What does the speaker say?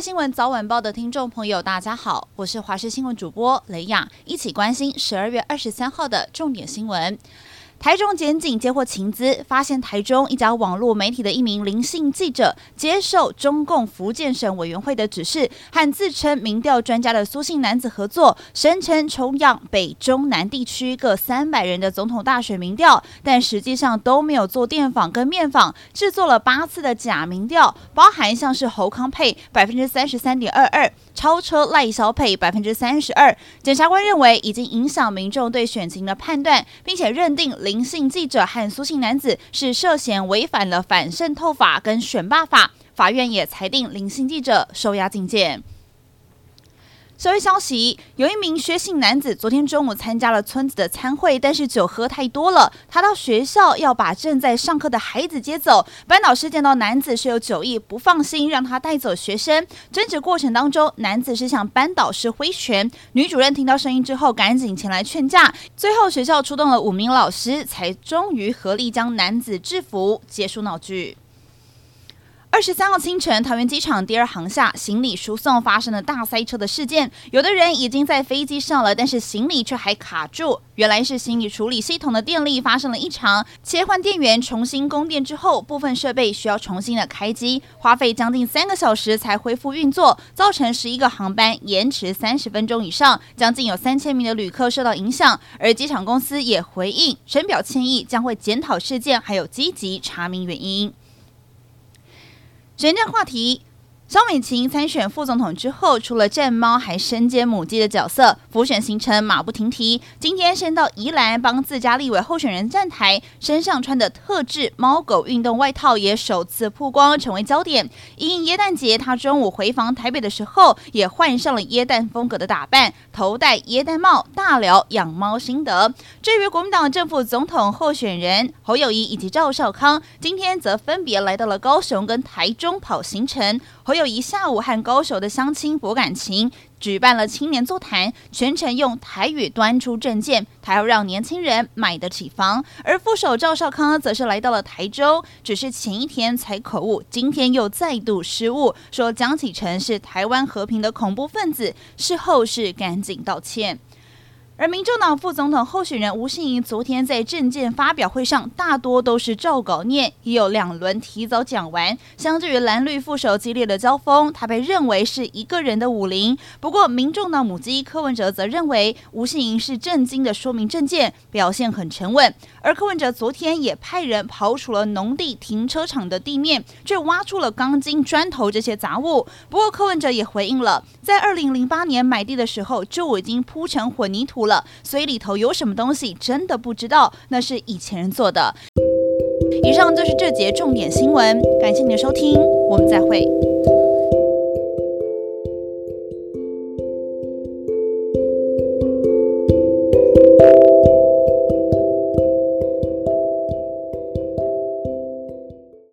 新闻早晚报的听众朋友，大家好，我是华视新闻主播雷雅，一起关心十二月二十三号的重点新闻。台中检警接获情资，发现台中一家网络媒体的一名林姓记者接受中共福建省委员会的指示，和自称民调专家的苏姓男子合作，声称抽样北中南地区各三百人的总统大选民调，但实际上都没有做电访跟面访，制作了八次的假民调，包含像是侯康佩百分之三十三点二二，超车赖萧配百分之三十二。检察官认为已经影响民众对选情的判断，并且认定。林姓记者和苏姓男子是涉嫌违反了反渗透法跟选罢法，法院也裁定林姓记者收押禁见。社会消息：有一名薛姓男子昨天中午参加了村子的餐会，但是酒喝太多了。他到学校要把正在上课的孩子接走，班导师见到男子是有酒意，不放心让他带走学生。争执过程当中，男子是向班导师挥拳。女主任听到声音之后，赶紧前来劝架。最后学校出动了五名老师，才终于合力将男子制服，结束闹剧。二十三号清晨，桃园机场第二航下行李输送发生了大塞车的事件，有的人已经在飞机上了，但是行李却还卡住。原来是行李处理系统的电力发生了异常，切换电源重新供电之后，部分设备需要重新的开机，花费将近三个小时才恢复运作，造成十一个航班延迟三十分钟以上，将近有三千名的旅客受到影响。而机场公司也回应，深表歉意，将会检讨事件，还有积极查明原因。时政话题。萧美琴参选副总统之后，除了战猫，还身兼母鸡的角色，浮选行程马不停蹄。今天先到宜兰帮自家立委候选人站台，身上穿的特制猫狗运动外套也首次曝光，成为焦点。因耶诞节，他中午回访台北的时候，也换上了耶诞风格的打扮，头戴耶诞帽，大聊养猫心得。至于国民党政府总统候选人侯友谊以及赵少康，今天则分别来到了高雄跟台中跑行程。侯有一下午和高手的乡亲博感情，举办了青年座谈，全程用台语端出政见，他要让年轻人买得起房。而副手赵少康则是来到了台州，只是前一天才口误，今天又再度失误，说江启臣是台湾和平的恐怖分子，事后是赶紧道歉。而民众党副总统候选人吴欣盈昨天在政见发表会上，大多都是照稿念，也有两轮提早讲完。相对于蓝绿副手激烈的交锋，他被认为是一个人的武林。不过，民众党母鸡柯文哲则认为吴欣盈是正经的说明政见，表现很沉稳。而柯文哲昨天也派人刨除了农地停车场的地面，却挖出了钢筋、砖头这些杂物。不过，柯文哲也回应了，在二零零八年买地的时候就已经铺成混凝土了，所以里头有什么东西真的不知道，那是以前人做的。以上就是这节重点新闻，感谢你的收听，我们再会。